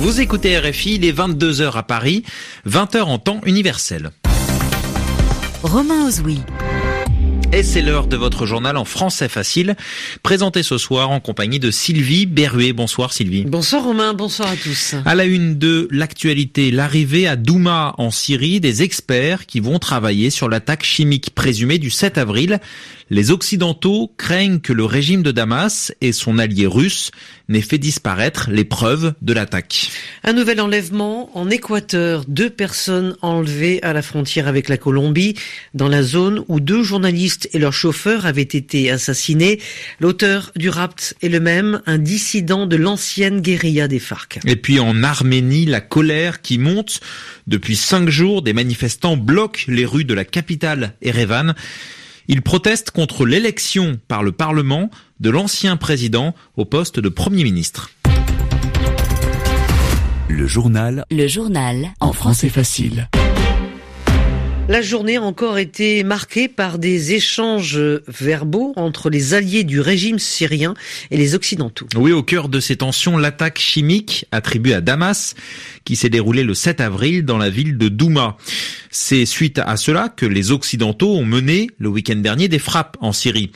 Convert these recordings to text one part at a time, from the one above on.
Vous écoutez RFI, il est 22h à Paris, 20h en temps universel. Romain Ozoui. Et c'est l'heure de votre journal en français facile, présenté ce soir en compagnie de Sylvie Berruet. Bonsoir Sylvie. Bonsoir Romain, bonsoir à tous. À la une de l'actualité, l'arrivée à Douma en Syrie des experts qui vont travailler sur l'attaque chimique présumée du 7 avril. Les Occidentaux craignent que le régime de Damas et son allié russe n'aient fait disparaître les preuves de l'attaque. Un nouvel enlèvement en Équateur. Deux personnes enlevées à la frontière avec la Colombie, dans la zone où deux journalistes et leur chauffeur avaient été assassinés. L'auteur du rapt est le même, un dissident de l'ancienne guérilla des FARC. Et puis en Arménie, la colère qui monte. Depuis cinq jours, des manifestants bloquent les rues de la capitale, Erevan. Ils protestent contre l'élection par le Parlement de l'ancien président au poste de Premier ministre. Le journal. Le journal. En français facile. La journée a encore été marquée par des échanges verbaux entre les alliés du régime syrien et les Occidentaux. Oui, au cœur de ces tensions, l'attaque chimique attribuée à Damas, qui s'est déroulée le 7 avril dans la ville de Douma. C'est suite à cela que les Occidentaux ont mené le week-end dernier des frappes en Syrie.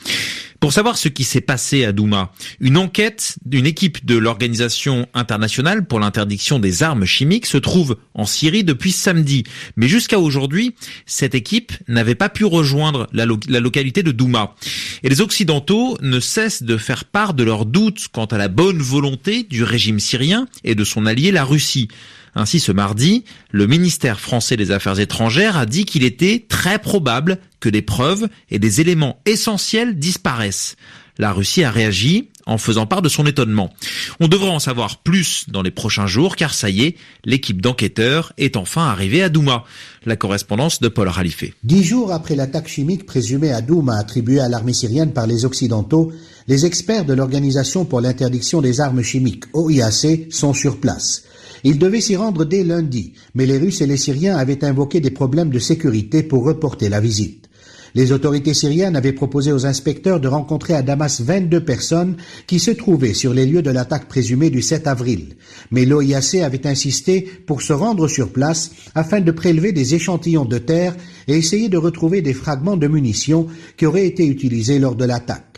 Pour savoir ce qui s'est passé à Douma, une enquête d'une équipe de l'Organisation internationale pour l'interdiction des armes chimiques se trouve en Syrie depuis samedi. Mais jusqu'à aujourd'hui, cette équipe n'avait pas pu rejoindre la, localité de Douma. Et les Occidentaux ne cessent de faire part de leurs doutes quant à la bonne volonté du régime syrien et de son allié la Russie. Ainsi, ce mardi, le ministère français des Affaires étrangères a dit qu'il était très probable que des preuves et des éléments essentiels disparaissent. La Russie a réagi en faisant part de son étonnement. On devra en savoir plus dans les prochains jours car ça y est, l'équipe d'enquêteurs est enfin arrivée à Douma. La correspondance de Paul Ralifé. Dix jours après l'attaque chimique présumée à Douma attribuée à l'armée syrienne par les Occidentaux, les experts de l'Organisation pour l'interdiction des armes chimiques, OIAC, sont sur place. Ils devaient s'y rendre dès lundi, mais les Russes et les Syriens avaient invoqué des problèmes de sécurité pour reporter la visite. Les autorités syriennes avaient proposé aux inspecteurs de rencontrer à Damas 22 personnes qui se trouvaient sur les lieux de l'attaque présumée du 7 avril. Mais l'OIAC avait insisté pour se rendre sur place afin de prélever des échantillons de terre et essayer de retrouver des fragments de munitions qui auraient été utilisés lors de l'attaque.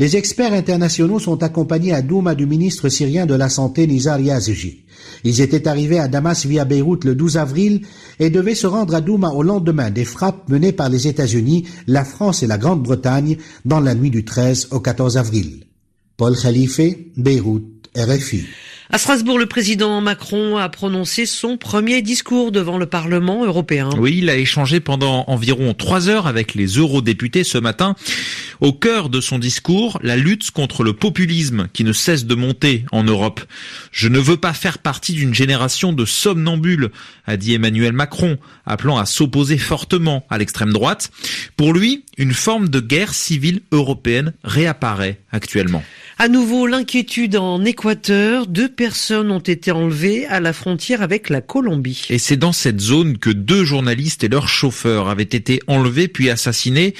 Les experts internationaux sont accompagnés à Douma du ministre syrien de la Santé Nizar Yazji. Ils étaient arrivés à Damas via Beyrouth le 12 avril et devaient se rendre à Douma au lendemain des frappes menées par les États-Unis, la France et la Grande-Bretagne dans la nuit du 13 au 14 avril. Paul Khalife, Beyrouth, RFI. À Strasbourg, le président Macron a prononcé son premier discours devant le Parlement européen. Oui, il a échangé pendant environ trois heures avec les eurodéputés ce matin. Au cœur de son discours, la lutte contre le populisme qui ne cesse de monter en Europe. Je ne veux pas faire partie d'une génération de somnambules, a dit Emmanuel Macron, appelant à s'opposer fortement à l'extrême droite. Pour lui, une forme de guerre civile européenne réapparaît actuellement. À nouveau, l'inquiétude en Équateur. Deux personnes ont été enlevées à la frontière avec la Colombie. Et c'est dans cette zone que deux journalistes et leur chauffeur avaient été enlevés puis assassinés.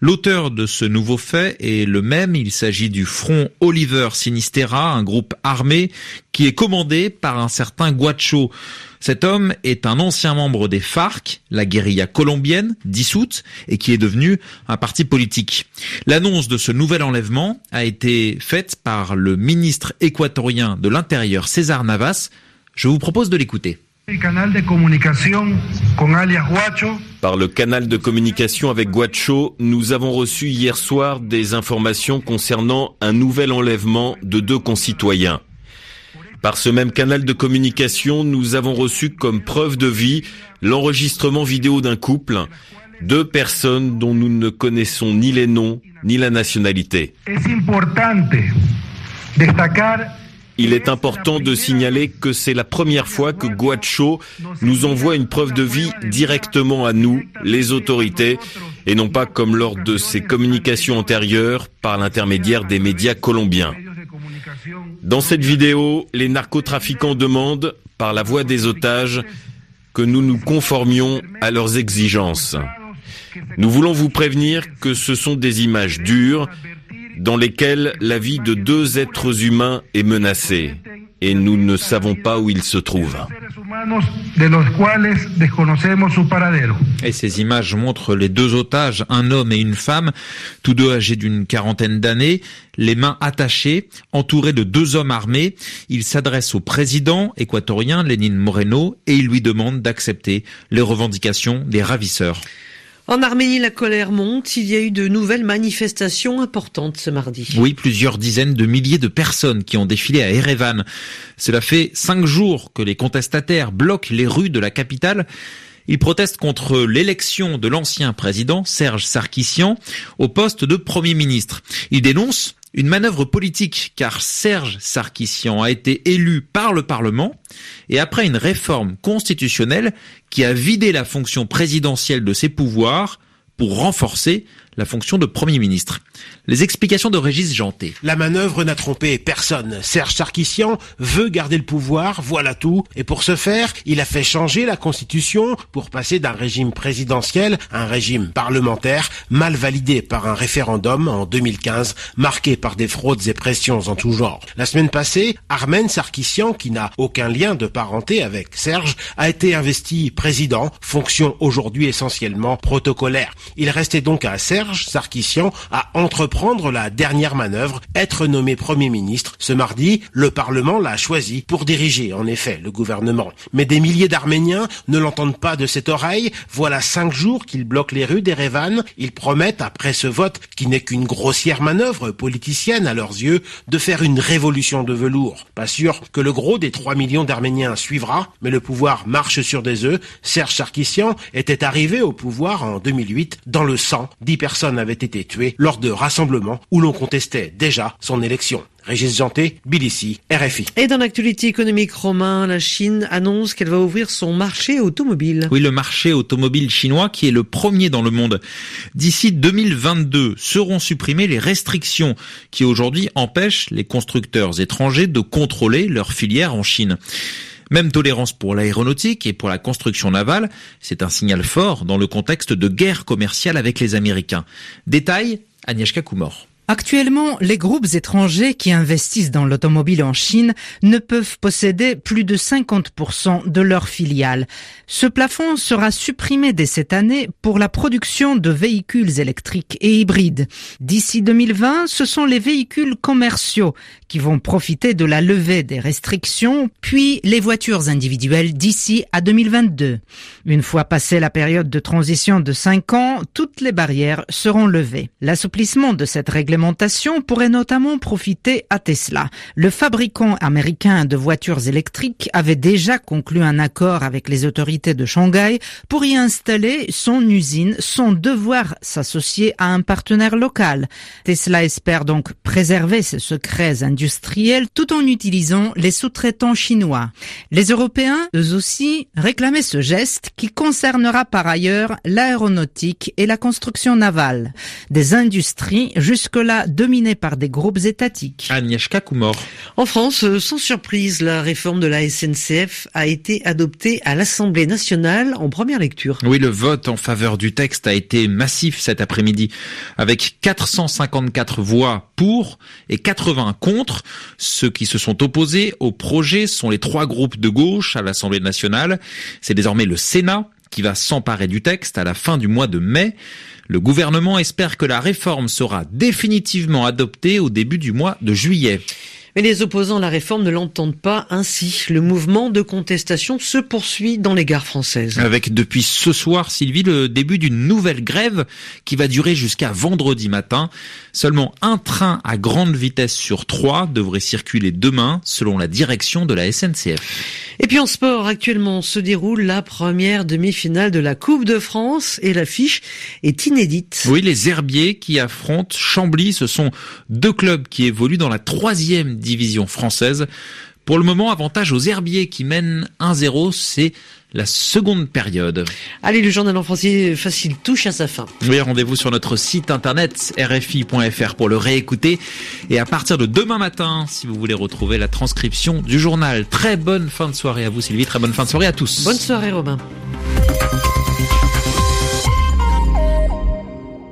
L'auteur de ce nouveau fait est le même, il s'agit du Front Oliver Sinistera, un groupe armé qui est commandé par un certain Guacho. Cet homme est un ancien membre des FARC, la guérilla colombienne, dissoute, et qui est devenu un parti politique. L'annonce de ce nouvel enlèvement a été faite par le ministre équatorien de l'Intérieur, César Navas. Je vous propose de l'écouter. Par le canal de communication avec Guacho, nous avons reçu hier soir des informations concernant un nouvel enlèvement de deux concitoyens. Par ce même canal de communication, nous avons reçu comme preuve de vie l'enregistrement vidéo d'un couple, deux personnes dont nous ne connaissons ni les noms ni la nationalité. Il est important de signaler que c'est la première fois que Guacho nous envoie une preuve de vie directement à nous, les autorités, et non pas comme lors de ses communications antérieures par l'intermédiaire des médias colombiens. Dans cette vidéo, les narcotrafiquants demandent, par la voix des otages, que nous nous conformions à leurs exigences. Nous voulons vous prévenir que ce sont des images dures dans lesquelles la vie de deux êtres humains est menacée. et nous ne savons pas où il se trouve. Et ces images montrent les deux otages, un homme et une femme, tous deux âgés d'une quarantaine d'années, les mains attachées, entourés de deux hommes armés. Ils s'adressent au président équatorien Lénine Moreno et ils lui demandent d'accepter les revendications des ravisseurs. En Arménie, la colère monte. Il y a eu de nouvelles manifestations importantes ce mardi. Oui, plusieurs dizaines de milliers de personnes qui ont défilé à Erevan. Cela fait cinq jours que les contestataires bloquent les rues de la capitale. Ils protestent contre l'élection de l'ancien président Serge Sarkissian au poste de Premier ministre. Ils dénoncent une manœuvre politique car Serge Sarkissian a été élu par le Parlement et après une réforme constitutionnelle qui a vidé la fonction présidentielle de ses pouvoirs pour renforcer la fonction de Premier ministre. Les explications de Régis Janté. La manœuvre n'a trompé personne. Serge Sarkissian veut garder le pouvoir, voilà tout. Et pour ce faire, il a fait changer la constitution pour passer d'un régime présidentiel à un régime parlementaire mal validé par un référendum en 2015, marqué par des fraudes et pressions en tout genre. La semaine passée, Armen Sarkissian, qui n'a aucun lien de parenté avec Serge, a été investi président, fonction aujourd'hui essentiellement protocolaire. Il restait donc à Serge Sarkissian à entreprendre la dernière manœuvre, être nommé Premier ministre. Ce mardi, le Parlement l'a choisi pour diriger, en effet, le gouvernement. Mais des milliers d'Arméniens ne l'entendent pas de cette oreille. Voilà cinq jours qu'ils bloquent les rues d'Erevan. Ils promettent, après ce vote, qui n'est qu'une grossière manœuvre politicienne à leurs yeux, de faire une révolution de velours. Pas sûr que le gros des 3 millions d'Arméniens suivra, mais le pouvoir marche sur des œufs. Serge Sarkissian était arrivé au pouvoir en 2008 dans le sang d'hyper personnes avaient été tuées lors de rassemblements où l'on contestait déjà son élection. Régis Janté, Bilici, RFI. Et dans l'actualité économique romain, la Chine annonce qu'elle va ouvrir son marché automobile. Oui, le marché automobile chinois qui est le premier dans le monde. D'ici 2022 seront supprimées les restrictions qui aujourd'hui empêchent les constructeurs étrangers de contrôler leurs filières en Chine. Même tolérance pour l'aéronautique et pour la construction navale, c'est un signal fort dans le contexte de guerre commerciale avec les Américains. Détail, Agnieszka Kumor. Actuellement, les groupes étrangers qui investissent dans l'automobile en Chine ne peuvent posséder plus de 50% de leurs filiales. Ce plafond sera supprimé dès cette année pour la production de véhicules électriques et hybrides. D'ici 2020, ce sont les véhicules commerciaux qui vont profiter de la levée des restrictions, puis les voitures individuelles d'ici à 2022. Une fois passée la période de transition de 5 ans, toutes les barrières seront levées. L'assouplissement de cette pourrait notamment profiter à Tesla. Le fabricant américain de voitures électriques avait déjà conclu un accord avec les autorités de Shanghai pour y installer son usine sans devoir s'associer à un partenaire local. Tesla espère donc préserver ses secrets industriels tout en utilisant les sous-traitants chinois. Les Européens, eux aussi, réclamaient ce geste qui concernera par ailleurs l'aéronautique et la construction navale. Des industries dominé par des groupes étatiques. Agnieszka Kumor. En France, euh, sans surprise, la réforme de la SNCF a été adoptée à l'Assemblée nationale en première lecture. Oui, le vote en faveur du texte a été massif cet après-midi, avec 454 voix pour et 80 contre. Ceux qui se sont opposés au projet sont les trois groupes de gauche à l'Assemblée nationale. C'est désormais le Sénat qui va s'emparer du texte à la fin du mois de mai. Le gouvernement espère que la réforme sera définitivement adoptée au début du mois de juillet. Mais les opposants à la réforme ne l'entendent pas ainsi. Le mouvement de contestation se poursuit dans les gares françaises. Avec depuis ce soir, Sylvie, le début d'une nouvelle grève qui va durer jusqu'à vendredi matin. Seulement un train à grande vitesse sur trois devrait circuler demain, selon la direction de la SNCF. Et puis en sport, actuellement se déroule la première demi-finale de la Coupe de France et l'affiche est inédite. Oui, les Herbiers qui affrontent Chambly, ce sont deux clubs qui évoluent dans la troisième division française. Pour le moment, avantage aux Herbiers qui mènent 1-0, c'est la seconde période. Allez, le journal en français facile touche à sa fin. Oui, rendez-vous sur notre site internet rfi.fr pour le réécouter. Et à partir de demain matin, si vous voulez retrouver la transcription du journal. Très bonne fin de soirée à vous Sylvie, très bonne fin de soirée à tous. Bonne soirée Robin.